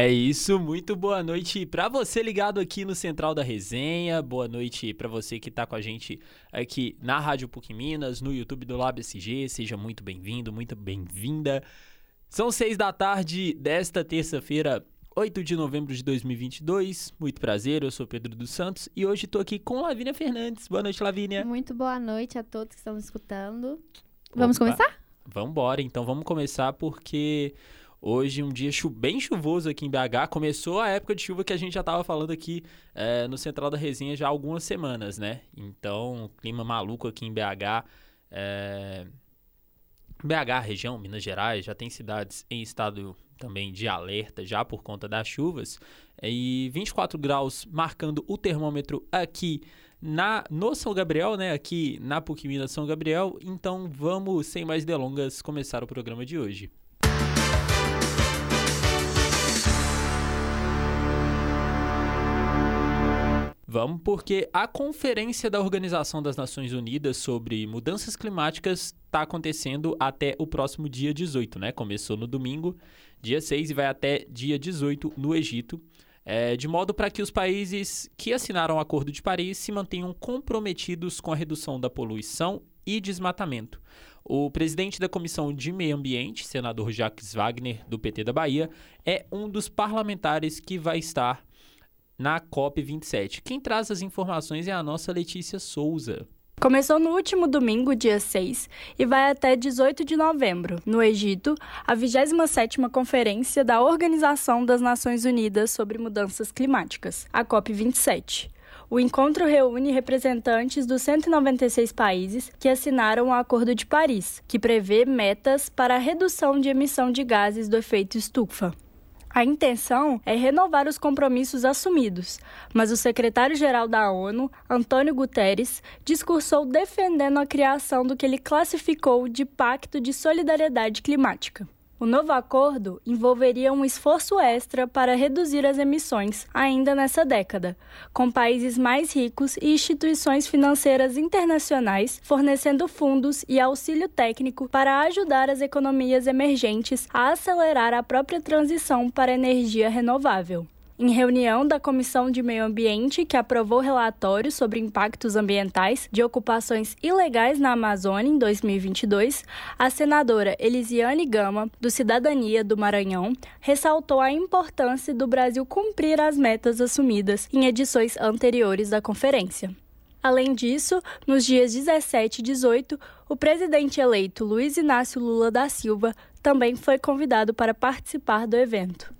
É isso, muito boa noite para você ligado aqui no Central da Resenha. Boa noite para você que está com a gente aqui na Rádio PUC Minas, no YouTube do Lab SG. Seja muito bem-vindo, muito bem-vinda. São seis da tarde desta terça-feira, 8 de novembro de 2022. Muito prazer, eu sou Pedro dos Santos e hoje estou aqui com Lavínia Fernandes. Boa noite, Lavínia. Muito boa noite a todos que estão escutando. Vamos Opa. começar? Vamos embora, então vamos começar porque Hoje, um dia bem chuvoso aqui em BH. Começou a época de chuva que a gente já estava falando aqui é, no Central da Resenha já há algumas semanas, né? Então, clima maluco aqui em BH. É... BH, região, Minas Gerais, já tem cidades em estado também de alerta já por conta das chuvas. E 24 graus marcando o termômetro aqui na no São Gabriel, né? Aqui na PUC Minas São Gabriel. Então vamos, sem mais delongas, começar o programa de hoje. Vamos, porque a Conferência da Organização das Nações Unidas sobre Mudanças Climáticas está acontecendo até o próximo dia 18, né? Começou no domingo, dia 6, e vai até dia 18 no Egito. É, de modo para que os países que assinaram o Acordo de Paris se mantenham comprometidos com a redução da poluição e desmatamento. O presidente da Comissão de Meio Ambiente, senador Jacques Wagner, do PT da Bahia, é um dos parlamentares que vai estar na COP27. Quem traz as informações é a nossa Letícia Souza. Começou no último domingo, dia 6, e vai até 18 de novembro, no Egito, a 27ª Conferência da Organização das Nações Unidas sobre Mudanças Climáticas, a COP27. O encontro reúne representantes dos 196 países que assinaram o Acordo de Paris, que prevê metas para a redução de emissão de gases do efeito estufa. A intenção é renovar os compromissos assumidos, mas o secretário-geral da ONU, Antônio Guterres, discursou defendendo a criação do que ele classificou de Pacto de Solidariedade Climática. O novo acordo envolveria um esforço extra para reduzir as emissões ainda nessa década, com países mais ricos e instituições financeiras internacionais fornecendo fundos e auxílio técnico para ajudar as economias emergentes a acelerar a própria transição para energia renovável. Em reunião da Comissão de Meio Ambiente, que aprovou relatório sobre impactos ambientais de ocupações ilegais na Amazônia em 2022, a senadora Elisiane Gama, do Cidadania do Maranhão, ressaltou a importância do Brasil cumprir as metas assumidas em edições anteriores da conferência. Além disso, nos dias 17 e 18, o presidente eleito Luiz Inácio Lula da Silva também foi convidado para participar do evento.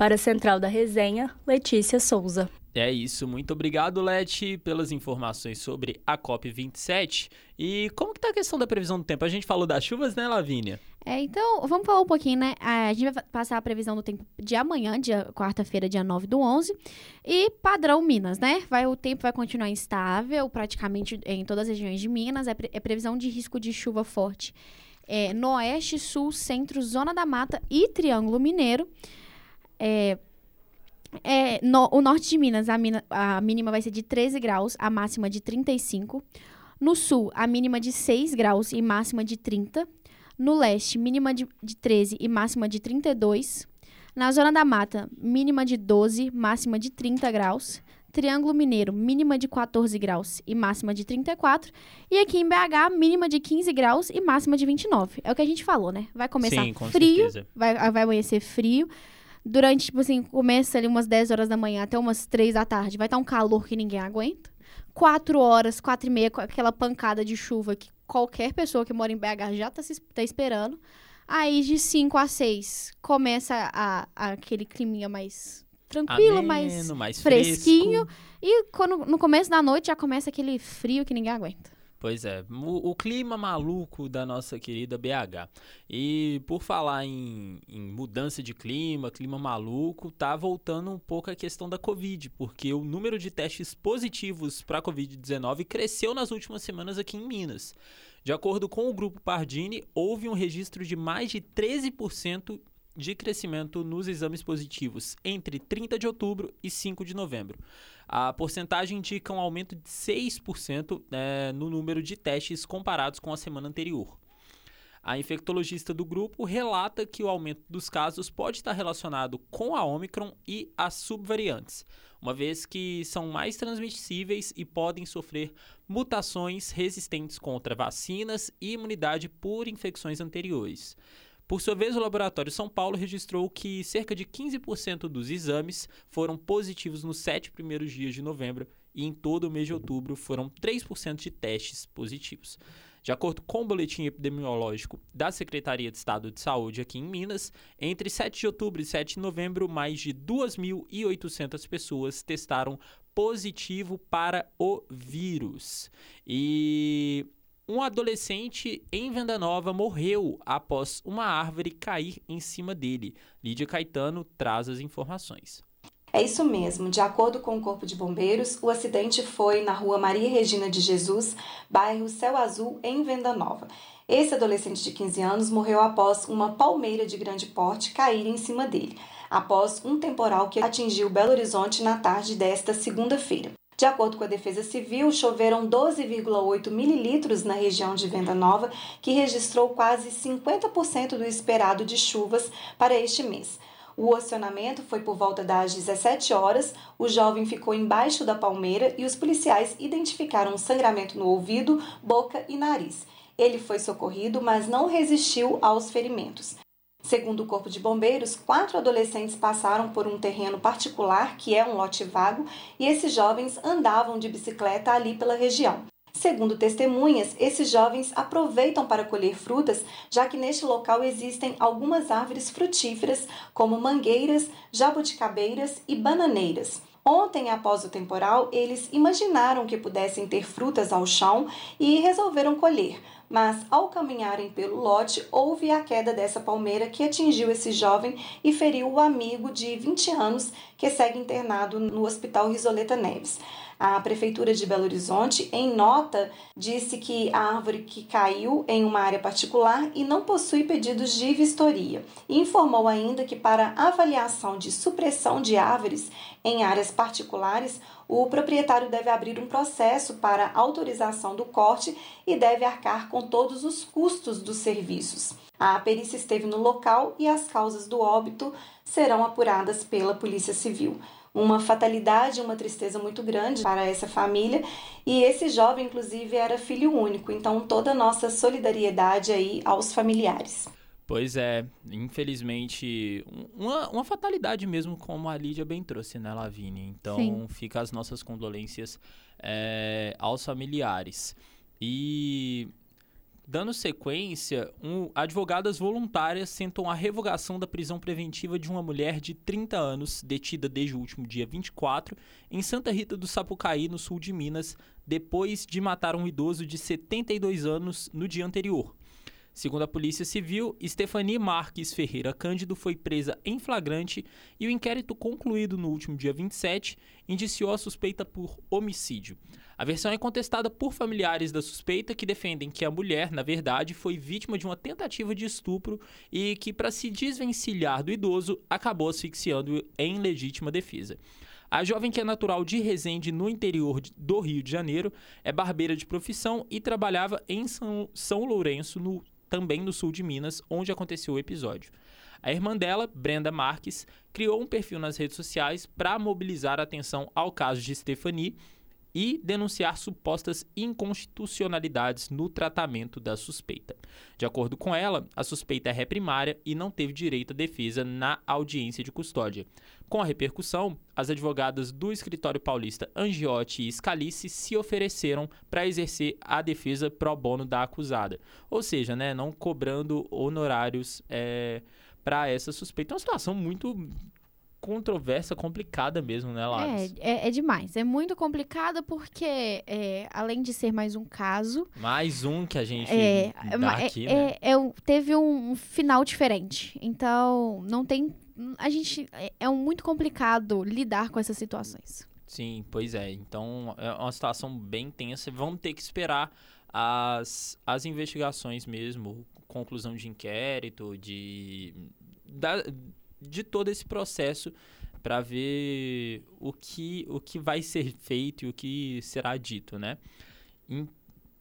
Para a Central da Resenha, Letícia Souza. É isso, muito obrigado, Leti, pelas informações sobre a COP27. E como que tá a questão da previsão do tempo? A gente falou das chuvas, né, Lavínia? É, então, vamos falar um pouquinho, né? A gente vai passar a previsão do tempo de amanhã, dia quarta-feira, dia 9 do 11. E padrão Minas, né? Vai, o tempo vai continuar instável, praticamente em todas as regiões de Minas. É, pre, é previsão de risco de chuva forte é, no oeste, sul, centro, zona da mata e triângulo mineiro. É, é, no, o norte de Minas, a, mina, a mínima vai ser de 13 graus, a máxima de 35. No sul, a mínima de 6 graus e máxima de 30. No leste, mínima de, de 13 e máxima de 32. Na zona da mata, mínima de 12, máxima de 30 graus. Triângulo Mineiro, mínima de 14 graus e máxima de 34. E aqui em BH, mínima de 15 graus e máxima de 29. É o que a gente falou, né? Vai começar Sim, frio, vai, vai amanhecer frio durante, tipo assim, começa ali umas 10 horas da manhã até umas 3 da tarde, vai estar tá um calor que ninguém aguenta. 4 horas, 4 e meia, com aquela pancada de chuva que qualquer pessoa que mora em BH já tá, se, tá esperando. Aí de 5 a 6 começa a, a, aquele climinha mais tranquilo, Ameno, mais, mais fresquinho. Fresco. E quando, no começo da noite já começa aquele frio que ninguém aguenta. Pois é, o, o, clima maluco da nossa querida BH. E por falar em, em, mudança de clima, clima maluco, tá voltando um pouco a questão da Covid, porque o número de testes positivos para Covid-19 cresceu nas últimas semanas aqui em Minas. De acordo com o grupo Pardini, houve um registro de mais de 13% de crescimento nos exames positivos entre 30 de outubro e 5 de novembro. A porcentagem indica um aumento de 6% né, no número de testes comparados com a semana anterior. A infectologista do grupo relata que o aumento dos casos pode estar relacionado com a Omicron e as subvariantes, uma vez que são mais transmissíveis e podem sofrer mutações resistentes contra vacinas e imunidade por infecções anteriores. Por sua vez, o Laboratório São Paulo registrou que cerca de 15% dos exames foram positivos nos sete primeiros dias de novembro e em todo o mês de outubro foram 3% de testes positivos. De acordo com o boletim epidemiológico da Secretaria de Estado de Saúde aqui em Minas, entre 7 de outubro e 7 de novembro, mais de 2.800 pessoas testaram positivo para o vírus. E um adolescente em Venda Nova morreu após uma árvore cair em cima dele. Lídia Caetano traz as informações. É isso mesmo. De acordo com o Corpo de Bombeiros, o acidente foi na rua Maria Regina de Jesus, bairro Céu Azul, em Venda Nova. Esse adolescente de 15 anos morreu após uma palmeira de grande porte cair em cima dele, após um temporal que atingiu Belo Horizonte na tarde desta segunda-feira. De acordo com a Defesa Civil, choveram 12,8 mililitros na região de Venda Nova, que registrou quase 50% do esperado de chuvas para este mês. O acionamento foi por volta das 17 horas. O jovem ficou embaixo da palmeira e os policiais identificaram um sangramento no ouvido, boca e nariz. Ele foi socorrido, mas não resistiu aos ferimentos. Segundo o Corpo de Bombeiros, quatro adolescentes passaram por um terreno particular, que é um lote vago, e esses jovens andavam de bicicleta ali pela região. Segundo testemunhas, esses jovens aproveitam para colher frutas, já que neste local existem algumas árvores frutíferas, como mangueiras, jabuticabeiras e bananeiras. Ontem, após o temporal, eles imaginaram que pudessem ter frutas ao chão e resolveram colher, mas ao caminharem pelo lote, houve a queda dessa palmeira que atingiu esse jovem e feriu o amigo de 20 anos que segue internado no Hospital Risoleta Neves. A Prefeitura de Belo Horizonte, em nota, disse que a árvore que caiu em uma área particular e não possui pedidos de vistoria. Informou ainda que, para avaliação de supressão de árvores em áreas particulares, o proprietário deve abrir um processo para autorização do corte e deve arcar com todos os custos dos serviços. A perícia esteve no local e as causas do óbito serão apuradas pela Polícia Civil uma fatalidade, uma tristeza muito grande para essa família. E esse jovem, inclusive, era filho único. Então, toda a nossa solidariedade aí aos familiares. Pois é, infelizmente, uma, uma fatalidade mesmo, como a Lídia bem trouxe, né, Lavínia? Então, Sim. fica as nossas condolências é, aos familiares. E Dando sequência, um, advogadas voluntárias tentam a revogação da prisão preventiva de uma mulher de 30 anos, detida desde o último dia 24, em Santa Rita do Sapucaí, no sul de Minas, depois de matar um idoso de 72 anos no dia anterior. Segundo a Polícia Civil, Stephanie Marques Ferreira Cândido foi presa em flagrante e o inquérito concluído no último dia 27 indiciou a suspeita por homicídio. A versão é contestada por familiares da suspeita que defendem que a mulher, na verdade, foi vítima de uma tentativa de estupro e que, para se desvencilhar do idoso, acabou asfixiando em legítima defesa. A jovem, que é natural de Resende, no interior do Rio de Janeiro, é barbeira de profissão e trabalhava em São, São Lourenço, no também no sul de Minas, onde aconteceu o episódio. A irmã dela, Brenda Marques, criou um perfil nas redes sociais para mobilizar a atenção ao caso de Stephanie e denunciar supostas inconstitucionalidades no tratamento da suspeita. De acordo com ela, a suspeita é ré primária e não teve direito à defesa na audiência de custódia. Com a repercussão, as advogadas do escritório paulista Angiotti e Scalice se ofereceram para exercer a defesa pro bono da acusada, ou seja, né, não cobrando honorários é, para essa suspeita. É uma situação muito controversa, complicada mesmo, né, Laris? É, é, é, demais. É muito complicada porque, é, além de ser mais um caso... Mais um que a gente é, dá aqui, é, né? É, é, teve um final diferente. Então, não tem... A gente... É, é muito complicado lidar com essas situações. Sim, pois é. Então, é uma situação bem tensa. Vamos ter que esperar as, as investigações mesmo, conclusão de inquérito, de... Da, de todo esse processo para ver o que, o que vai ser feito e o que será dito, né? Em,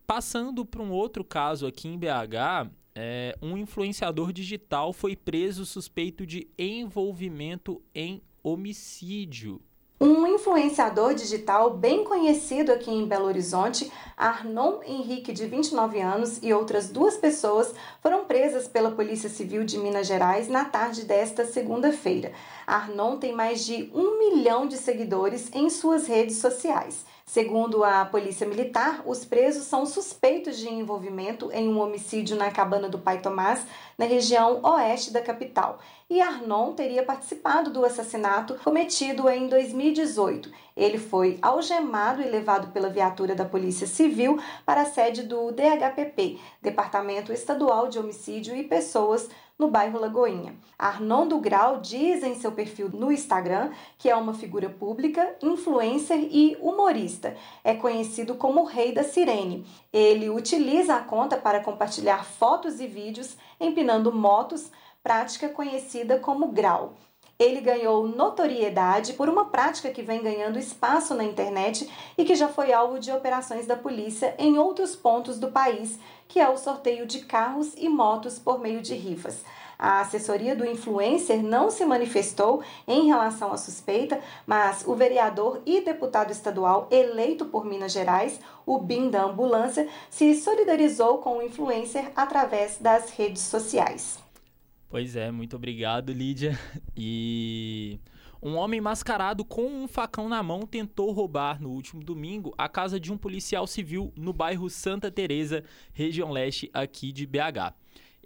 passando para um outro caso aqui em BH, É, um influenciador digital foi preso suspeito de envolvimento em homicídio. Um influenciador digital bem conhecido aqui em Belo Horizonte, Arnon Henrique, de 29 anos, e outras duas pessoas foram presas pela Polícia Civil de Minas Gerais na tarde desta segunda-feira. Arnon tem mais de um milhão de seguidores em suas redes sociais. Segundo a Polícia Militar, os presos são suspeitos de envolvimento em um homicídio na cabana do Pai Tomás, na região oeste da capital. E Arnon teria participado do assassinato cometido em 2018. Ele foi algemado e levado pela viatura da Polícia Civil para a sede do DHPP, Departamento Estadual de Homicídio e Pessoas no bairro Lagoinha. Arnon do Grau diz em seu perfil no Instagram que é uma figura pública, influencer e humorista. É conhecido como o Rei da Sirene. Ele utiliza a conta para compartilhar fotos e vídeos empinando motos, prática conhecida como grau. Ele ganhou notoriedade por uma prática que vem ganhando espaço na internet e que já foi alvo de operações da polícia em outros pontos do país, que é o sorteio de carros e motos por meio de rifas. A assessoria do influencer não se manifestou em relação à suspeita, mas o vereador e deputado estadual eleito por Minas Gerais, o BIM da ambulância, se solidarizou com o influencer através das redes sociais. Pois é, muito obrigado, Lídia. E um homem mascarado com um facão na mão tentou roubar no último domingo a casa de um policial civil no bairro Santa Teresa, região leste aqui de BH.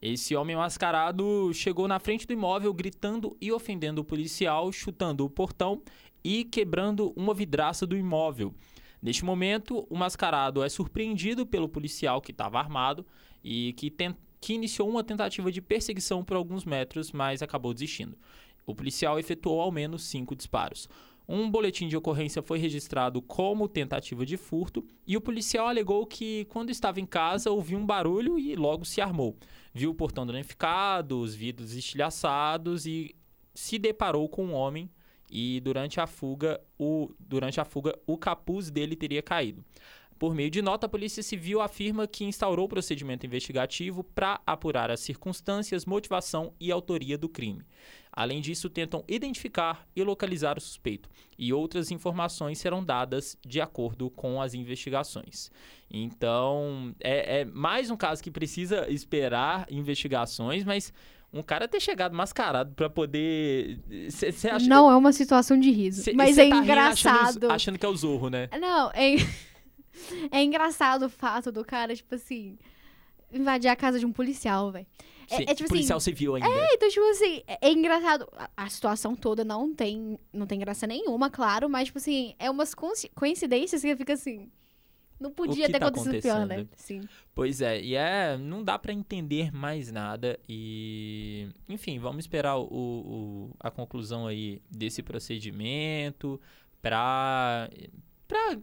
Esse homem mascarado chegou na frente do imóvel gritando e ofendendo o policial, chutando o portão e quebrando uma vidraça do imóvel. Neste momento, o mascarado é surpreendido pelo policial que estava armado e que tentou que iniciou uma tentativa de perseguição por alguns metros, mas acabou desistindo. O policial efetuou ao menos cinco disparos. Um boletim de ocorrência foi registrado como tentativa de furto e o policial alegou que, quando estava em casa, ouviu um barulho e logo se armou. Viu o portão danificado, os vidros estilhaçados e se deparou com um homem e durante a fuga o, durante a fuga, o capuz dele teria caído. Por meio de nota, a Polícia Civil afirma que instaurou procedimento investigativo para apurar as circunstâncias, motivação e autoria do crime. Além disso, tentam identificar e localizar o suspeito, e outras informações serão dadas de acordo com as investigações. Então, é, é mais um caso que precisa esperar investigações, mas um cara ter chegado mascarado para poder. Cê, cê não que... é uma situação de riso. Cê, mas é tá engraçado. Achando, achando, que é o Zorro, né? Não, é. É engraçado o fato do cara, tipo assim, invadir a casa de um policial, velho. É, é, tipo policial assim, civil ainda. É, então, tipo assim, é, é engraçado. A, a, situação toda não tem, não tem graça nenhuma, claro, mas, tipo assim, é umas coincidências que fica assim. Não podia ter tá acontecido pior, né? Sim. Pois é, e é. Não dá para entender mais nada. E. Enfim, vamos esperar o, o, a conclusão aí desse procedimento pra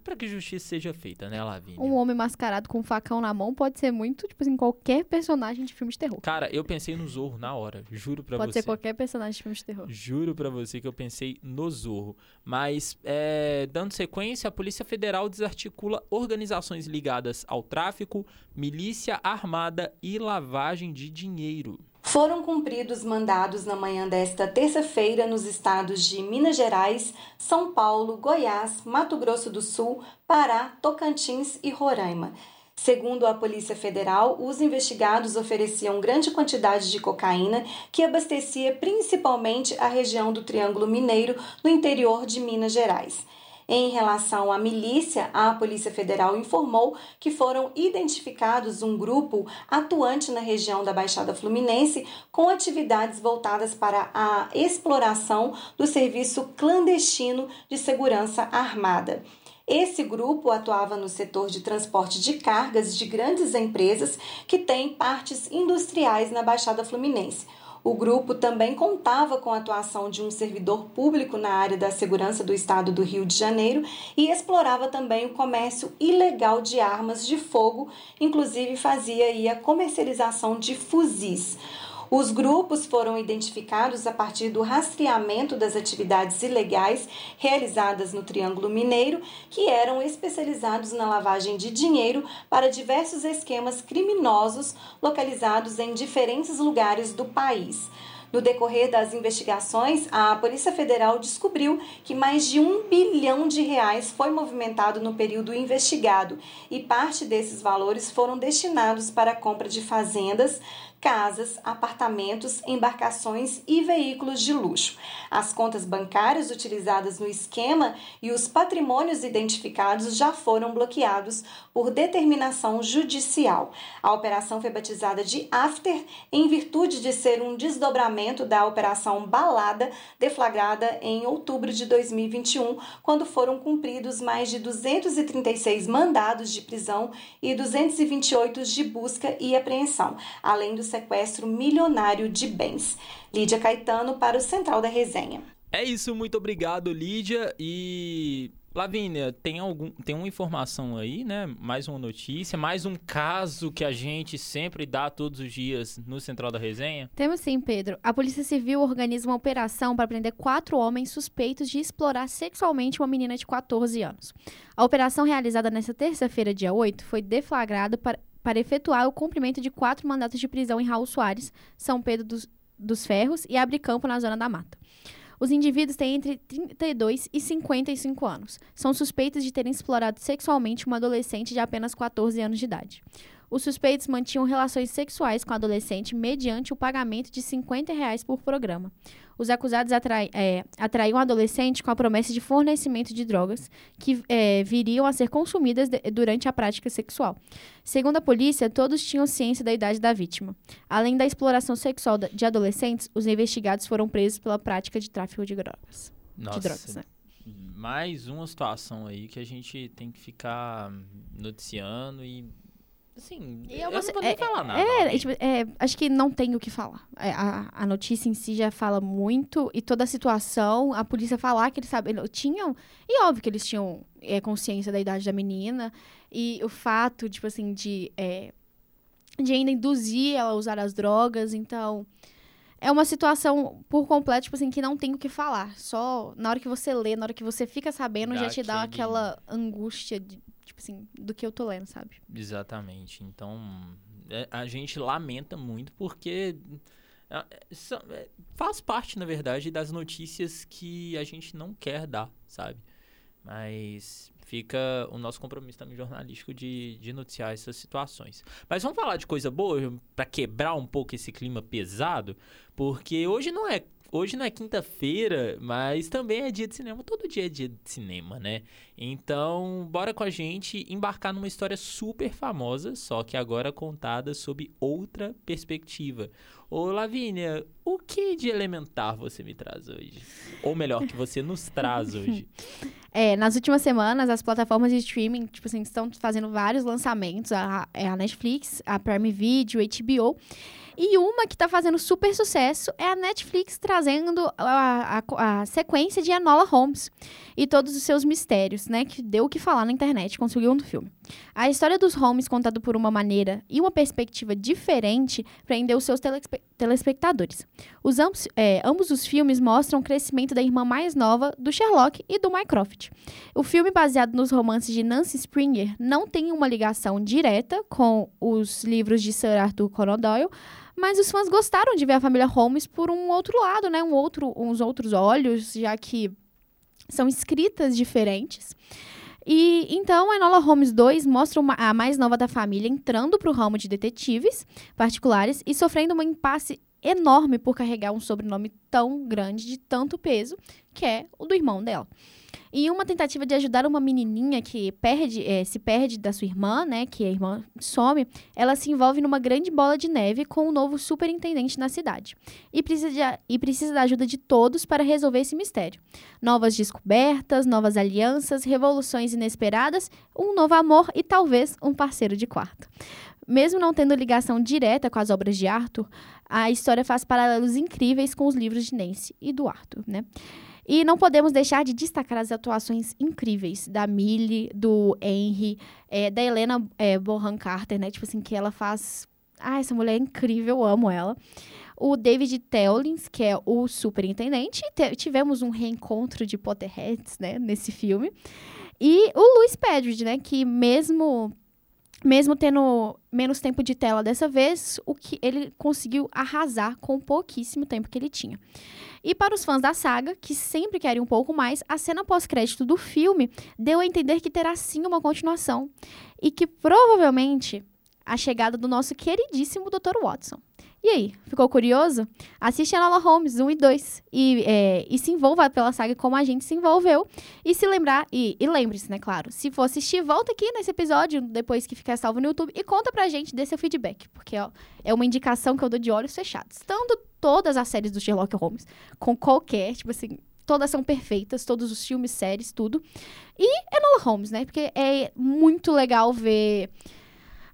Pra, que justiça seja feita, né, Lavínia? Um homem mascarado com um facão na mão pode ser muito, tipo assim, qualquer personagem de filme de terror. Cara, eu pensei no Zorro na hora, juro pra pode você. Pode ser qualquer personagem de filme de terror. Juro pra você que eu pensei no Zorro. Mas, é, dando sequência, a Polícia Federal desarticula organizações ligadas ao tráfico, milícia armada e lavagem de dinheiro. Foram cumpridos mandados na manhã desta terça-feira nos estados de Minas Gerais, São Paulo, Goiás, Mato Grosso do Sul, Pará, Tocantins e Roraima. Segundo a Polícia Federal, os investigados ofereciam grande quantidade de cocaína que abastecia principalmente a região do Triângulo Mineiro, no interior de Minas Gerais. Em relação à milícia, a Polícia Federal informou que foram identificados um grupo atuante na região da Baixada Fluminense com atividades voltadas para a exploração do serviço clandestino de segurança armada. Esse grupo atuava no setor de transporte de cargas de grandes empresas que têm partes industriais na Baixada Fluminense. O grupo também contava com a atuação de um servidor público na área da segurança do estado do Rio de Janeiro e explorava também o comércio ilegal de armas de fogo, inclusive fazia a comercialização de fuzis. Os grupos foram identificados a partir do rastreamento das atividades ilegais realizadas no Triângulo Mineiro, que eram especializados na lavagem de dinheiro para diversos esquemas criminosos localizados em diferentes lugares do país. No decorrer das investigações, a Polícia Federal descobriu que mais de um bilhão de reais foi movimentado no período investigado e parte desses valores foram destinados para a compra de fazendas, casas, apartamentos, embarcações e veículos de luxo. As contas bancárias utilizadas no esquema e os patrimônios identificados já foram bloqueados por determinação judicial. A operação foi batizada de After em virtude de ser um desdobramento da operação Balada, deflagrada em outubro de 2021, quando foram cumpridos mais de 236 mandados de prisão e 228 de busca e apreensão, além dos sequestro milionário de bens. Lídia Caetano para o Central da Resenha. É isso, muito obrigado, Lídia. E Lavínia, tem algum tem uma informação aí, né? Mais uma notícia, mais um caso que a gente sempre dá todos os dias no Central da Resenha? Temos sim, Pedro. A Polícia Civil organiza uma operação para prender quatro homens suspeitos de explorar sexualmente uma menina de 14 anos. A operação realizada nesta terça-feira, dia 8, foi deflagrada para, para efetuar o cumprimento de quatro mandatos de prisão em Raul Soares, São Pedro dos, dos Ferros e Abre Campo, na Zona da Mata. Os indivíduos têm entre 32 e 55 anos. São suspeitos de terem explorado sexualmente uma adolescente de apenas 14 anos de idade. Os suspeitos mantinham relações sexuais com a adolescente mediante o pagamento de 50 reais por programa. Os acusados atrai, é, atraíam a adolescente com a promessa de fornecimento de drogas que é, viriam a ser consumidas de, durante a prática sexual. Segundo a polícia, todos tinham ciência da idade da vítima. Além da exploração sexual de adolescentes, os investigados foram presos pela prática de tráfico de drogas. Nossa, de drogas, né? mais uma situação aí que a gente tem que ficar noticiando e Assim, E eu você- não vou nem é- falar nada. É, tipo, é, acho que não tem o que falar. É, A, a notícia em si já fala muito e toda a situação, a polícia falar que eles sabem, tinham, e óbvio que eles tinham é, consciência da idade da menina e o fato, tipo assim, de, é, de ainda induzir ela a usar as drogas, então é uma situação por completo, tipo assim, que não tem o que falar. Só na hora que você lê, na hora que você fica sabendo, Dá já te dá aquela angústia, de, tipo assim, do que eu tô lendo, sabe? Exatamente. Então, é, a gente lamenta muito porque é, é, faz parte, na verdade, das notícias que a gente não quer dar, sabe? Mas fica o nosso compromisso também jornalístico de, de noticiar essas situações. Mas vamos falar de coisa boa para quebrar um pouco esse clima pesado, porque hoje não é hoje não é quinta-feira, mas também é dia de cinema. Todo dia é dia de cinema, né? Então, bora com a gente embarcar numa história super famosa, só que agora contada sob outra perspectiva. Ô, Lavínia, o que de elementar você me traz hoje? Ou melhor, que você nos traz hoje? É, nas últimas semanas, as plataformas de streaming, tipo assim, estão fazendo vários lançamentos. A, é a Netflix, a Prime Video, HBO. E uma que tá fazendo super sucesso é a Netflix trazendo a, a- a sequência de Enola Holmes e todos os seus mistérios, né? Que deu o que falar na internet, conseguiu no filme. A história dos Holmes, contada por uma maneira e uma perspectiva diferente, prendeu os seus telespe- telespectadores. Os ambos, é, ambos os filmes mostram o crescimento da irmã mais nova do Sherlock e do Mycroft. O filme, baseado nos romances de Nancy Springer, não tem uma ligação direta com os livros de Sir Arthur Conan Doyle, mas os fãs gostaram de ver a família Holmes por um outro lado, né? Um outro, uns outros olhos, já que são escritas diferentes. E então, Enola Holmes 2 mostra uma- a mais nova da família entrando para o ramo de detetives particulares e sofrendo um impasse enorme por carregar um sobrenome tão grande, de tanto peso, que é o do irmão dela. Em uma tentativa de ajudar uma menininha que perde, eh, se perde da sua irmã, né, que a irmã some, ela se envolve numa grande bola de neve com o novo superintendente na cidade. E precisa, de e precisa da ajuda de todos para resolver esse mistério. Novas descobertas, novas alianças, revoluções inesperadas, um novo amor e talvez um parceiro de quarto. Mesmo não tendo ligação direta com as obras de Arthur, a história faz paralelos incríveis com os livros de Nancy e do Arthur, né? E não podemos deixar de destacar as atuações incríveis da Millie, do Henry, eh, da Helena eh, Bonham Carter, né? Tipo assim, que ela faz Ah, essa mulher é incrível, eu amo ela. O David Tellins, que é o superintendente. Tivemos um reencontro de Potterheads, né, nesse filme. E o Louis Pedrid, né, que mesmo mesmo tendo menos tempo de tela dessa vez, o que ele conseguiu arrasar com o pouquíssimo tempo que ele tinha. E para os fãs da saga, que sempre querem um pouco mais, a cena pós-crédito do filme deu a entender que terá sim uma continuação e que provavelmente a chegada do nosso queridíssimo Dr. Watson. E aí, ficou curioso? Assiste a Enola Holmes 1 e 2 e, é, e se envolva pela saga como a gente se envolveu. E se lembrar, e, e lembre-se, né, claro, se for assistir, volta aqui nesse episódio, depois que ficar salvo no YouTube, e conta pra gente, dê seu feedback, porque ó, é uma indicação que eu dou de olhos fechados. Tanto todas as séries do Sherlock Holmes, com qualquer, tipo assim, todas são perfeitas, todos os filmes, séries, tudo. E Enola Holmes, né, porque é muito legal ver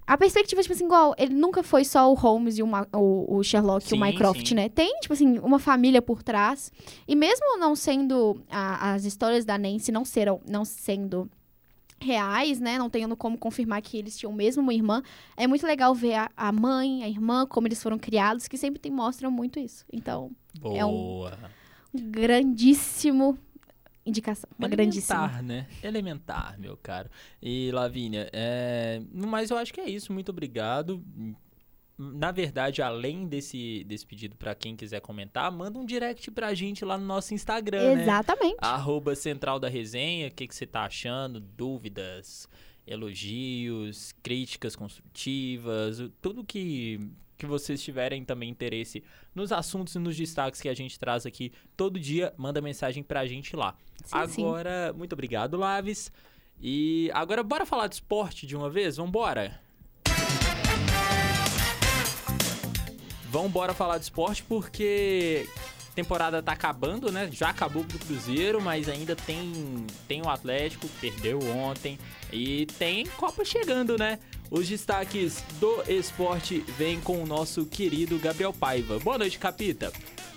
a perspectiva, tipo assim, igual, ele nunca foi só o Holmes e o, o, o Sherlock sim, e o Mycroft, sim. né? Tem, tipo assim, uma família por trás. E mesmo não sendo a, as histórias da Nancy não serão, não sendo reais, né? Não tendo como confirmar que eles tinham mesmo uma irmã. É muito legal ver a, a mãe, a irmã, como eles foram criados, que sempre tem, mostram muito isso. Então, Boa. é um grandíssimo indicação. Uma Elementar, grandíssima. né? Elementar, meu caro. E, Lavínia, é... mas eu acho que é isso. Muito obrigado. Na verdade, além desse, desse pedido para quem quiser comentar, manda um direct pra gente lá no nosso Instagram, né? Exatamente. Né? Arroba Central da Resenha. O que, que você tá achando? Dúvidas, elogios, críticas construtivas, tudo que que vocês tiverem também interesse nos assuntos e nos destaques que a gente traz aqui todo dia, manda mensagem pra gente lá. Sim, agora, sim. muito obrigado, Laves. E agora bora falar de esporte de uma vez? Vambora! Vambora falar de esporte porque temporada tá acabando, né? Já acabou pro Cruzeiro, mas ainda tem tem o Atlético, perdeu ontem e tem Copa chegando, né? Os destaques do esporte vêm com o nosso querido Gabriel Paiva. Boa noite, Capita.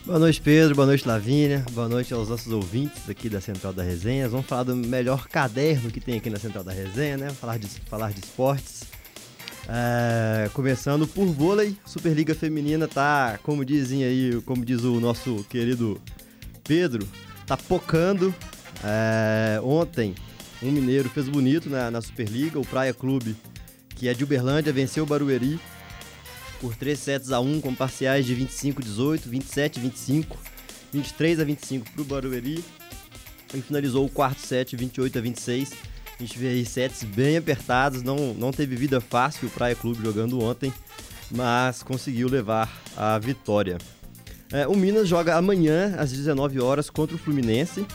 Boa noite, Pedro. Boa noite, Lavínia. Boa noite aos nossos ouvintes aqui da Central da Resenha. Vamos falar do melhor caderno que tem aqui na Central da Resenha, né? Falar de, falar de esportes. É, começando por vôlei, Superliga Feminina tá, como dizem aí, como diz o nosso querido Pedro, tá pocando. É, ontem, um mineiro fez bonito na, na Superliga, o Praia Clube que é de Uberlândia, venceu o Barueri por 3 sets a 1 com parciais de 25 a 18, 27 a 25, 23 a 25 para o Barueri e finalizou o quarto set 28 a 26. A gente vê aí sets bem apertados, não, não teve vida fácil o Praia Clube jogando ontem, mas conseguiu levar a vitória. É, o Minas joga amanhã às 19 horas contra o Fluminense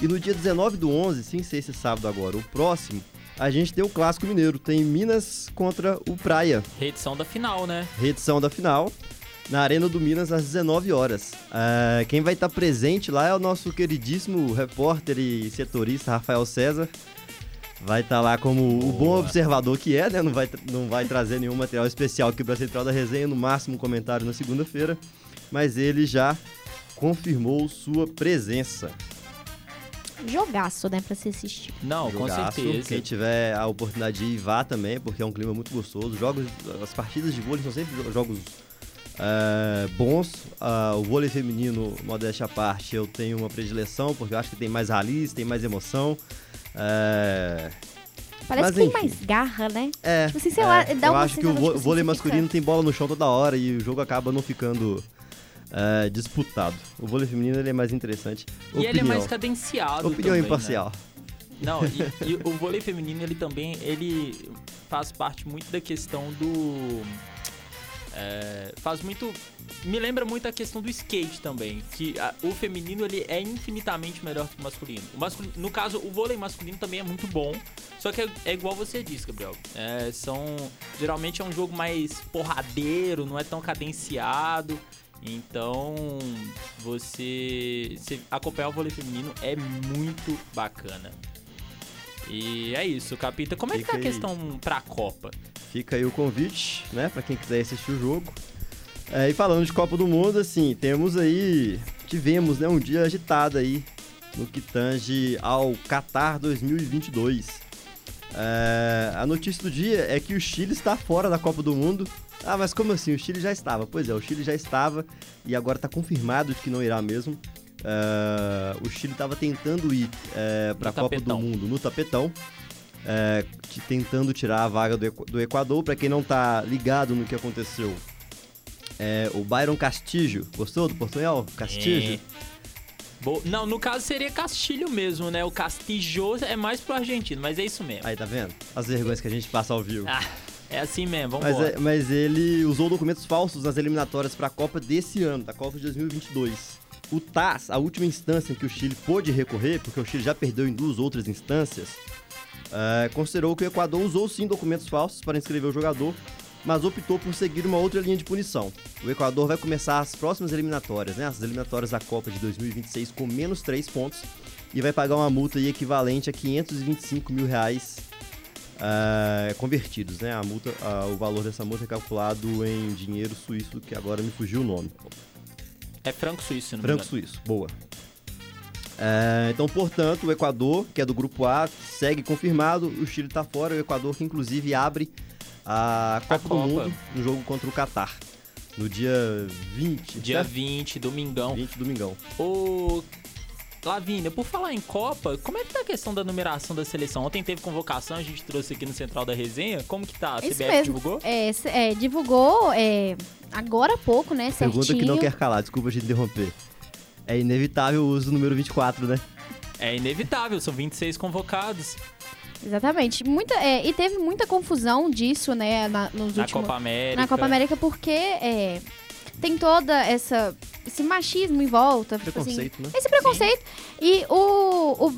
e no dia 19 do 11, sem ser esse sábado agora, o próximo, a gente tem o Clássico Mineiro. Tem Minas contra o Praia. Reedição da final, né? Reedição da final. Na Arena do Minas, às 19 horas. Uh, quem vai estar presente lá é o nosso queridíssimo repórter e setorista Rafael César. Vai estar lá como Boa. o bom observador que é, né? Não vai, não vai trazer nenhum material especial aqui para a Central da Resenha, no máximo um comentário na segunda-feira. Mas ele já confirmou sua presença jogaço, né, pra se assistir. Não, jogaço. com certeza. Quem tiver a oportunidade de ir, vá também, porque é um clima muito gostoso. Jogos, as partidas de vôlei são sempre jogos é, bons. Uh, o vôlei feminino, modéstia à parte, eu tenho uma predileção, porque eu acho que tem mais rallies, tem mais emoção. É... Parece Mas, que enfim. tem mais garra, né? É. Tipo assim, sei é, lá, dá eu acho que o tipo, vôlei masculino tem bola no chão toda hora e o jogo acaba não ficando é, disputado. O vôlei feminino ele é mais interessante. E Opinião. ele é mais cadenciado. Opinião também, imparcial. Né? Não, e, e, o vôlei feminino ele também ele faz parte muito da questão do é, faz muito me lembra muito a questão do skate também que a, o feminino ele é infinitamente melhor que o masculino. o masculino no caso o vôlei masculino também é muito bom só que é, é igual você disse Gabriel é, são geralmente é um jogo mais porradeiro não é tão cadenciado então, você, você acompanhar o vôlei feminino é muito bacana. E é isso, Capita. Como é que tá a questão pra Copa? Fica aí o convite, né, para quem quiser assistir o jogo. É, e falando de Copa do Mundo, assim, temos aí, tivemos, né, um dia agitado aí no que tange ao Qatar 2022. É, a notícia do dia é que o Chile está fora da Copa do Mundo Ah, mas como assim? O Chile já estava. Pois é, o Chile já estava e agora está confirmado de que não irá mesmo. Uh, o Chile estava tentando ir uh, para a Copa do Mundo no tapetão, uh, tentando tirar a vaga do, do Equador. Para quem não está ligado no que aconteceu, é, o Byron Castillo, gostou do portunhol? Castillo? É. Não, no caso seria Castilho mesmo, né? O Castillo é mais pro argentino, mas é isso mesmo. Aí, tá vendo? As vergonhas que a gente passa ao vivo. Ah, é assim mesmo, vamos mas, é, mas ele usou documentos falsos nas eliminatórias para a Copa desse ano, da Copa de 2022. O TAS, a última instância em que o Chile pôde recorrer, porque o Chile já perdeu em duas outras instâncias, uh, considerou que o Equador usou sim documentos falsos para inscrever o jogador, mas optou por seguir uma outra linha de punição. O Equador vai começar as próximas eliminatórias, né, as eliminatórias da Copa de 2026 com menos 3 pontos e vai pagar uma multa equivalente a 525 mil reais uh, convertidos, né? A multa, uh, o valor dessa multa é calculado em dinheiro suíço, que agora me fugiu o nome. É franco suíço, não Franco suíço, boa. É, então, portanto, o Equador, que é do grupo A, segue confirmado. O Chile está fora. O Equador, que inclusive abre a Copa, a Copa. do Mundo no jogo contra o Catar. No dia 20. Dia certo? 20, domingão. 20, domingão. O Lavínia, por falar em Copa, como é que tá a questão da numeração da seleção? Ontem teve convocação, a gente trouxe aqui no Central da Resenha. Como que tá? A CBF mesmo. divulgou? É, é divulgou é, agora há pouco, né? Pergunta certinho. que não quer calar, desculpa a gente interromper. É inevitável o uso do número 24, né? É inevitável, são 26 convocados. Exatamente. Muita, é, e teve muita confusão disso, né, na, nos na últimos... Copa América. Na Copa América, porque é, tem toda essa esse machismo em volta. Tipo assim, preconceito, assim, né? Esse preconceito. Sim. E o, o,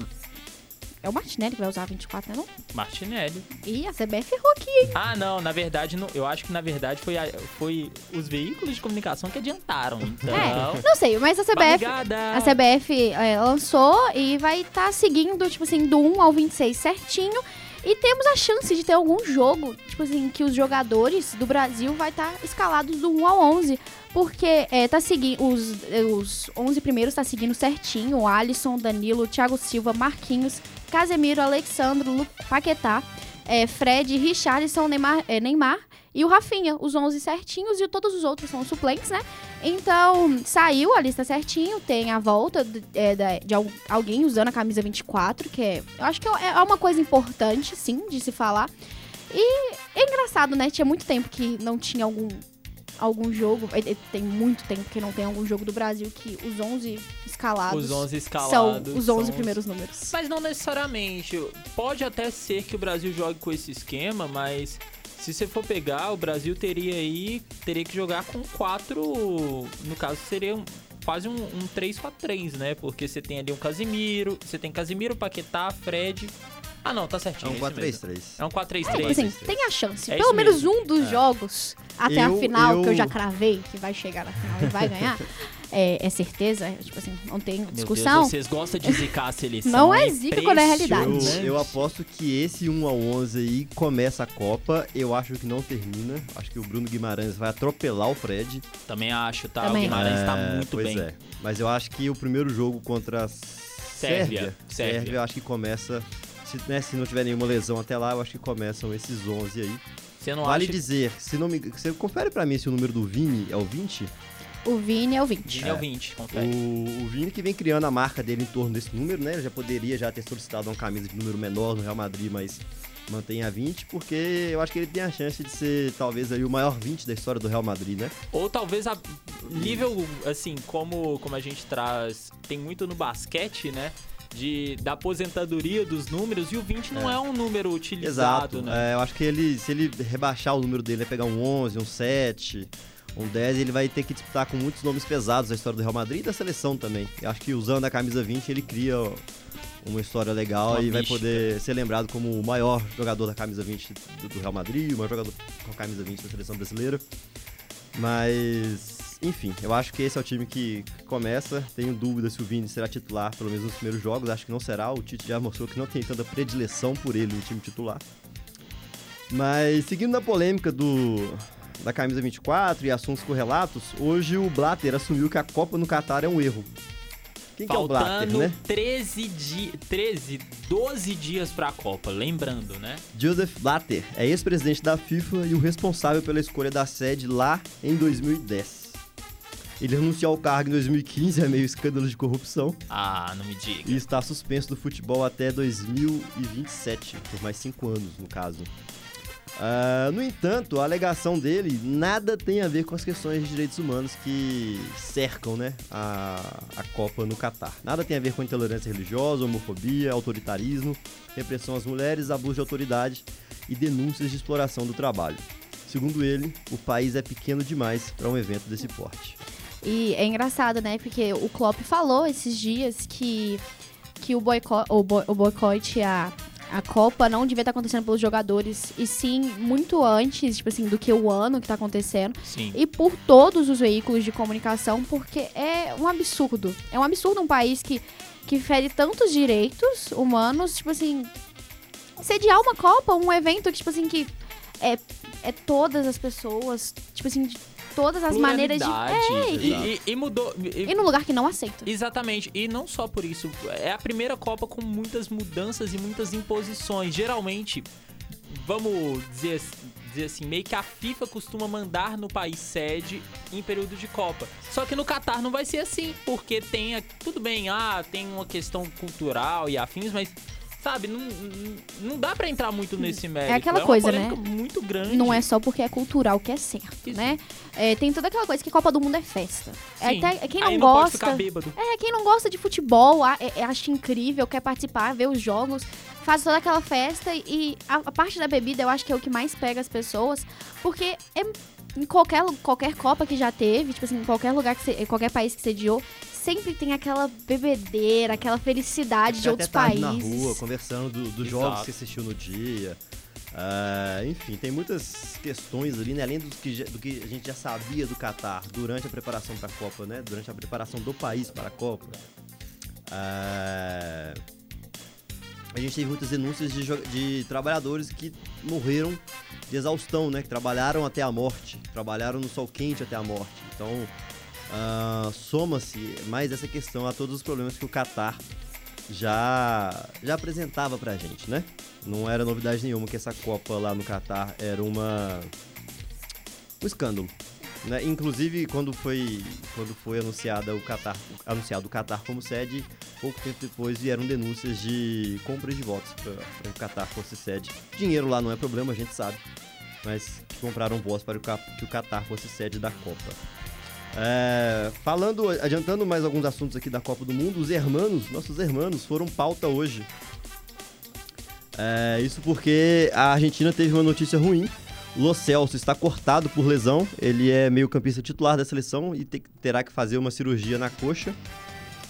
É o Martinelli que vai usar 24, né? Não? Martinelli. E a CBF errou aqui, hein? Ah, não. Na verdade, não, eu acho que na verdade foi, a, foi os veículos de comunicação que adiantaram. Então. É, não sei, mas a CBF. A CBF é, lançou e vai estar tá seguindo, tipo assim, do 1 ao 26 certinho. E temos a chance de ter algum jogo, tipo assim, que os jogadores do Brasil vai estar tá escalados do 1 ao 11. Porque é, tá seguindo. Os, os 11 primeiros tá seguindo certinho. O Alisson, Danilo, Thiago Silva, Marquinhos, Casemiro, Alexandro, Paquetá, é, Fred, Richarlison, Neymar, é, Neymar e o Rafinha, os 11 certinhos e todos os outros são suplentes, né? Então, saiu a lista certinho, tem a volta de, é, de alguém usando a camisa 24, que é, eu acho que é, é uma coisa importante, sim, de se falar. E é engraçado, né? Tinha muito tempo que não tinha algum algum jogo, tem muito tempo que não tem algum jogo do Brasil que os 11 escalados, os 11 escalados são os 11 primeiros números. Mas não necessariamente. Pode até ser que o Brasil jogue com esse esquema, mas se você for pegar, o Brasil teria aí teria que jogar com quatro, no caso seria um, quase um, um 3-4-3, né? Porque você tem ali um Casimiro, você tem Casimiro, Paquetá, Fred, ah, não, tá certinho. É um 4-3-3. É um 4-3-3. É, assim, tem a chance. É Pelo menos mesmo. um dos é. jogos até eu, a final, eu... que eu já cravei, que vai chegar na final e vai ganhar. É, é, certeza, tipo assim, não tem discussão. Deus, vocês gostam de zicar a seleção. Não é zica quando é realidade. Eu, eu, aposto que esse 1 ao 11 aí começa a Copa. Eu acho que não termina. Acho que o Bruno Guimarães vai atropelar o Fred. Também acho, tá? Também. O Guimarães tá é, tá muito pois bem. É. Mas eu acho que o primeiro jogo contra a Sérvia, Sérvia, Sérvia eu acho que começa se, né, se não tiver nenhuma lesão até lá, eu acho que começam esses 11 aí. Você não vale acha... dizer, se não me, você confere para mim se o número do Vini é o 20? O Vini é o 20. Vini é, é o 20, confere. O, o, Vini que vem criando a marca dele em torno desse número, né? Ele já poderia já ter solicitado uma camisa de número menor no Real Madrid, mas mantém a 20, porque eu acho que ele tem a chance de ser talvez aí o maior 20 da história do Real Madrid, né? Ou talvez a nível assim, como como a gente traz, tem muito no basquete, né? De, da aposentadoria dos números e o 20 não é, é um número utilizado, Exato. né? É, eu acho que ele, se ele rebaixar o número dele, vai pegar um 11, um 7, um 10, ele vai ter que disputar com muitos nomes pesados da história do Real Madrid e da seleção também. Eu acho que usando a camisa 20 ele cria uma história legal uma e mística. vai poder ser lembrado como o maior jogador da camisa 20 do Real Madrid, o maior jogador com a camisa 20 da seleção brasileira. Mas enfim, eu acho que esse é o time que começa. Tenho dúvida se o Vini será titular, pelo menos nos primeiros jogos. Acho que não será. O Tite já mostrou que não tem tanta predileção por ele no time titular. Mas seguindo na polêmica do da camisa 24 e assuntos correlatos, hoje o Blatter assumiu que a Copa no Catar é um erro. Quem que é o Blatter, Faltando né? 13, di 13, 12 dias pra Copa, lembrando, né? Joseph Blatter é ex-presidente da FIFA e o responsável pela escolha da sede lá em 2010. Ele renunciou ao cargo em 2015, é meio escândalo de corrupção, Ah, não me diga. e está suspenso do futebol até 2027, por mais cinco anos, no caso. Ah, no entanto, a alegação dele nada tem a ver com as questões de direitos humanos que cercam né, a, a Copa no Catar. Nada tem a ver com intolerância religiosa, homofobia, autoritarismo, repressão às mulheres, abuso de autoridade e denúncias de exploração do trabalho. Segundo ele, o país é pequeno demais para um evento desse porte. E é engraçado, né? Porque o Klopp falou esses dias que, que o, boico o, boi- o boicote à, à Copa não devia estar acontecendo pelos jogadores, e sim muito antes, tipo assim, do que o ano que tá acontecendo. Sim. E por todos os veículos de comunicação, porque é um absurdo. É um absurdo um país que, que fere tantos direitos humanos, tipo assim, sediar uma Copa, um evento que, tipo assim, que é, é todas as pessoas, tipo assim, todas as maneiras de. É, e, e, mudou. e- e num lugar que não aceita. Exatamente, e não só por isso, é a primeira Copa com muitas mudanças e muitas imposições. Geralmente, vamos dizer, dizer assim, meio que a FIFA costuma mandar no país sede em período de Copa. Só que no Catar não vai ser assim, porque tem, a- tudo bem, ah, tem uma questão cultural e afins, mas sabe, não, não- não dá pra entrar muito nesse mérito. aquela uma coisa, né? muito grande. Não é só porque é cultural que é certo, Isso. né? É, tem toda aquela coisa que Copa do Mundo é festa. É Sim. até, quem Aí não, não pode gosta. ficar bêbado. É, quem não gosta de futebol, a- é- é- acha incrível, quer participar, ver os jogos, faz toda aquela festa e a, a parte da bebida eu acho que é o que mais pega as pessoas, porque é em qualquer, qualquer Copa que já teve, tipo assim, em qualquer lugar, que você, qualquer país que sediou, sempre tem aquela bebedeira, aquela felicidade de outros até tarde países. na rua, conversando do- dos Exato. jogos que assistiu no dia. Ah, enfim, tem muitas questões ali, né? Além do que, já- do que a gente já sabia do Catar durante a preparação para a Copa, né? Durante a preparação do país para a Copa. Ah, a gente teve muitas denúncias de, de trabalhadores que morreram de exaustão, né? Que trabalharam até a morte, trabalharam no sol quente até a morte. Então, ah, soma-se mais essa questão a todos os problemas que o Catar já, já apresentava pra gente, né? Não era novidade nenhuma que essa Copa lá no Catar era uma um escândalo. Né? Inclusive, quando foi, quando foi anunciada o Qatar, anunciado o Qatar como sede, pouco tempo depois vieram denúncias de compras de votos para o Qatar fosse sede. Dinheiro lá não é problema, a gente sabe, mas compraram votos para que o Qatar fosse sede da Copa. É, falando, adiantando mais alguns assuntos aqui da Copa do Mundo, os hermanos, nossos hermanos, foram pauta hoje. É, isso porque a Argentina teve uma notícia ruim. Lo Celso está cortado por lesão. Ele é meio campista titular da seleção e te- terá que fazer uma cirurgia na coxa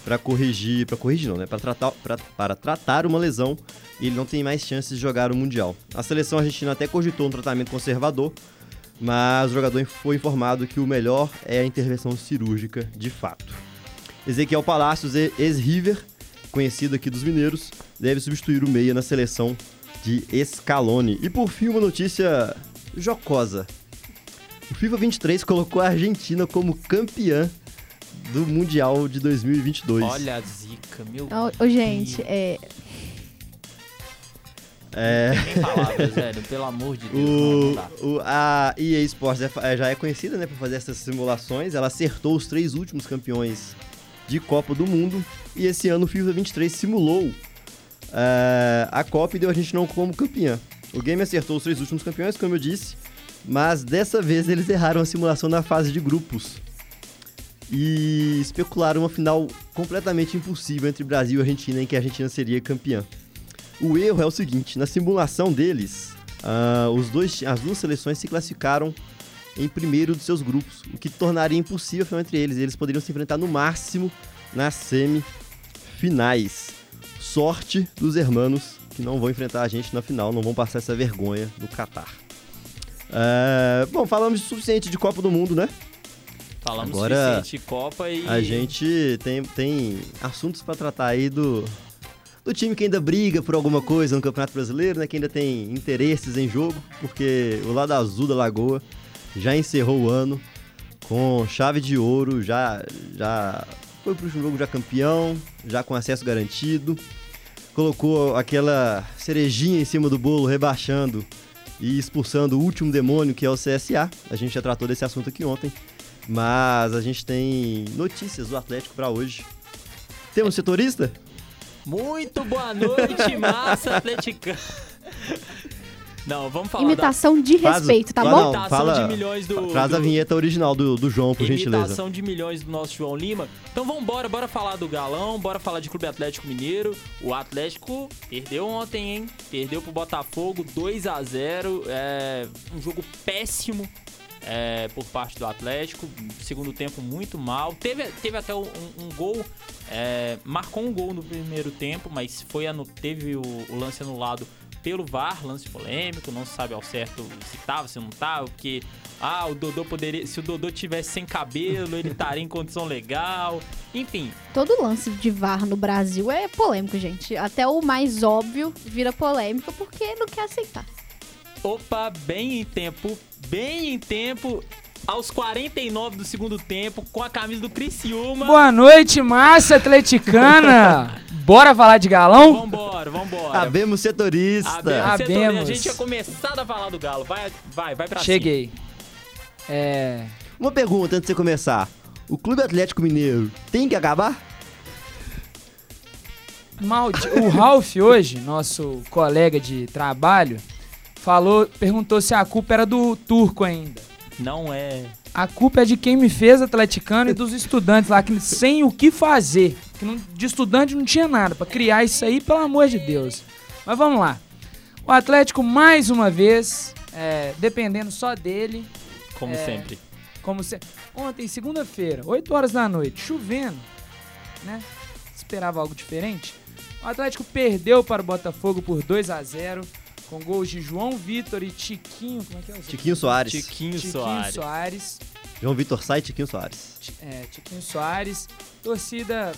para corrigir, para corrigir não, né? Para tratar, para tratar uma lesão. E ele não tem mais chances de jogar o mundial. A seleção argentina até cogitou um tratamento conservador, mas o jogador foi informado que o melhor é a intervenção cirúrgica de fato. Ezequiel Palacios, e- ex-River, conhecido aqui dos mineiros, deve substituir o meia na seleção de Scaloni. E por fim, uma notícia jocosa. O FIFA 23 colocou a Argentina como campeã do Mundial de 2022. Olha a zica, meu Ô, ô, gente, é, É, Sem palavras, velho. Pelo amor de Deus. não, não o, dá. o- a EA Sports é é- já é conhecida né, por fazer essas simulações. Ela acertou os três últimos campeões de Copa do Mundo. E esse ano o FIFA 23 simulou é, a Copa e deu a gente não como campeã. O game acertou os três últimos campeões, como eu disse. Mas dessa vez eles erraram a simulação na fase de grupos. E especularam uma final completamente impossível entre Brasil e Argentina, em que a Argentina seria campeã. O erro é o seguinte: na simulação deles, ah, os dois, as duas seleções se classificaram em primeiro dos seus grupos, o que tornaria impossível entre eles. Eles poderiam se enfrentar no máximo nas semifinais. Sorte dos hermanos que não vão enfrentar a gente na final, não vão passar essa vergonha no Catar. Ah, bom, falamos o suficiente de Copa do Mundo, né? Falamos Agora, suficiente de Copa e. A gente tem, tem assuntos pra tratar aí do, do time que ainda briga por alguma coisa no Campeonato Brasileiro, né? Que ainda tem interesses em jogo, porque o lado azul da Lagoa já encerrou o ano com chave de ouro, já, já foi pro jogo já campeão, já com acesso garantido. Colocou aquela cerejinha em cima do bolo, rebaixando e expulsando o último demônio, que é o CSA. A gente já tratou desse assunto aqui ontem. Mas a gente tem notícias do Atlético para hoje. Temos setorista? Muito boa noite, massa atleticana. Não, vamos falar Imitação de Faz- respeito, tá Ah, bom? não, Imitação fala- de milhões do... Traz a vinheta original do, do João, por gentileza. Imitação de milhões do nosso João Lima. Então vambora, bora falar do Galão, bora falar de Clube Atlético Mineiro. O Atlético perdeu ontem, hein? Perdeu pro Botafogo 2 a 0 É um jogo péssimo é, por parte do Atlético. Segundo tempo muito mal. Teve, teve até um, um gol, é, marcou um gol no primeiro tempo, mas foi teve o, o lance anulado pelo VAR, lance polêmico, não se sabe ao certo se tava, se não tava, porque ah, o Dodô poderia, se o Dodô tivesse sem cabelo, ele estaria em condição legal. Enfim, Todo lance de VAR no Brasil é polêmico, gente. Até o mais óbvio vira polêmico porque não quer aceitar. Opa, bem em tempo, bem em tempo, aos 49 do segundo tempo, com a camisa do Criciúma. Boa noite, massa atleticana. Bora falar de galão? Vambora, vambora. Abemos setorista. Abemos Abemos. setorista. A gente tinha começado a falar do Galo. Vai, vai, vai pra Cheguei. É. Uma pergunta antes de você começar. O Clube Atlético Mineiro tem que acabar? Maldi... O Ralph hoje, nosso colega de trabalho, falou, perguntou se a culpa era do turco ainda. Não é. A culpa é de quem me fez atleticano e dos estudantes lá, que sem o que fazer. Que não- de estudante não tinha nada pra criar isso aí, pelo amor de Deus. Mas vamos lá. O Atlético, mais uma vez, é, dependendo só dele, Como É. sempre. como se... Ontem, segunda-feira, 8 horas da noite, chovendo, né? Esperava algo diferente. O Atlético perdeu para o Botafogo por 2 a 0 com gols de João Vitor e Tiquinho. Como é que é o Tiquinho Soares. Tiquinho, Tiquinho Soares. Soares. João Vitor Sai e Tiquinho Soares. É, Tiquinho Soares. Torcida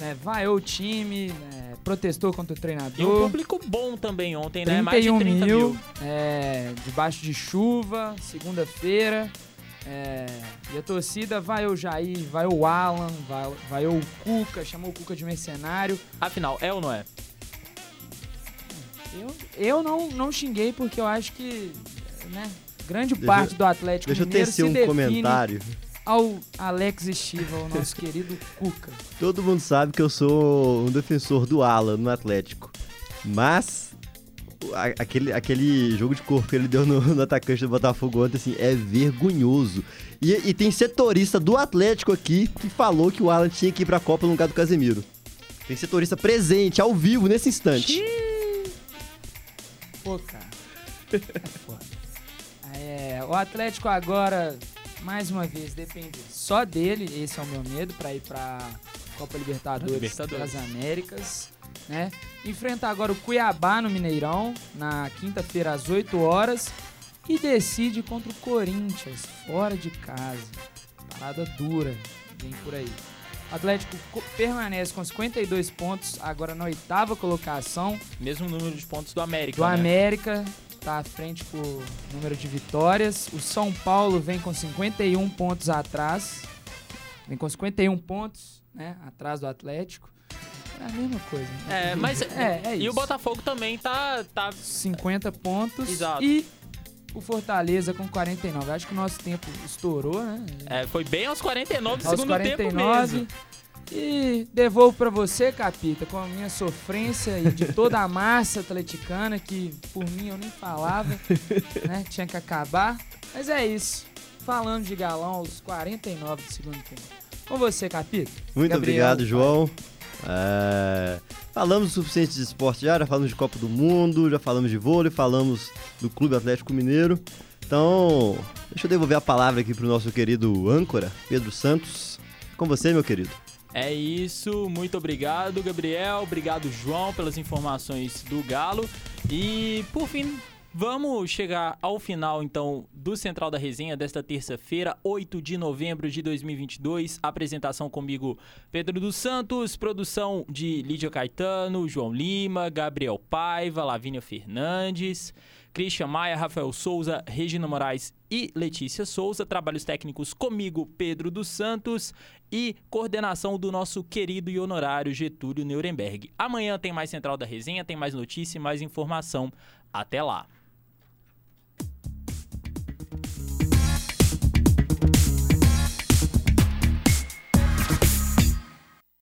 né, vaiou o time, né, protestou contra o E um treinador. público bom também ontem, né? Mais de 31 30 mil, mil. é, debaixo de chuva, segunda-feira. é, e a torcida vaiou o Jair, vaiou o Alan, vai- vaiou o Cuca, chamou o Cuca de mercenário. Afinal, é ou não é? Eu, eu não, não xinguei porque eu acho que né, grande Deixa- parte do Atlético Deixa eu Mineiro tecer se um define comentário. ao Alex Estiva, o nosso querido Cuca. Todo mundo sabe que eu sou um defensor do Alan no Atlético. Mas aquele, aquele jogo de corpo que ele deu no, no atacante do Botafogo ontem, assim, é vergonhoso. E, e tem setorista do Atlético aqui que falou que o Alan tinha que ir pra Copa no lugar do Casemiro. Tem setorista presente, ao vivo, nesse instante. Pô, cara. É foda. É, o Atlético agora, mais uma vez, depende só dele. Esse é o meu medo pra ir pra Copa Libertadores, Libertadores. das Américas. Né? Enfrenta agora o Cuiabá no Mineirão, na quinta-feira às 8 horas. E decide contra o Corinthians, fora de casa. Parada dura, vem por aí. O Atlético co- permanece com 52 pontos, agora na oitava colocação Mesmo número de pontos do América. do né? América tá à frente por número de vitórias. O São Paulo vem com 51 pontos atrás. Vem com 51 pontos, né? Atrás do Atlético. É a mesma coisa. né? É, mas. É, é E isso. o Botafogo também tá. tá 50 pontos. Exato. E o Fortaleza com 49. Acho que o nosso tempo estourou, né? é, foi bem aos 49 do Aos segundo tempo 49. mesmo. E devolvo pra você, Capita, com a minha sofrência e de toda a massa atleticana, que por mim eu nem falava, né? Tinha que acabar. Mas é isso. Falando de galão aos 49 do segundo tempo. Com você, Capita. Muito Gabriel, obrigado, João. É, Falamos o suficiente de esporte já, já falamos de Copa do Mundo, já falamos de vôlei, falamos do Clube Atlético Mineiro. Então, deixa eu devolver a palavra aqui pro nosso querido âncora, Pedro Santos. Com você, meu querido. É isso, muito obrigado, Gabriel. Obrigado, João, pelas informações do Galo. E, por fim, Vamos chegar ao final, então, do Central da Resenha desta terça-feira, 8 de novembro de 2022. Apresentação comigo, Pedro dos Santos. Produção de Lídia Caetano, João Lima, Gabriel Paiva, Lavínia Fernandes, Christian Maia, Rafael Souza, Regina Moraes e Letícia Souza. Trabalhos técnicos comigo, Pedro dos Santos. E coordenação do nosso querido e honorário Getúlio Nuremberg. Amanhã tem mais Central da Resenha, tem mais notícia e mais informação. Até lá!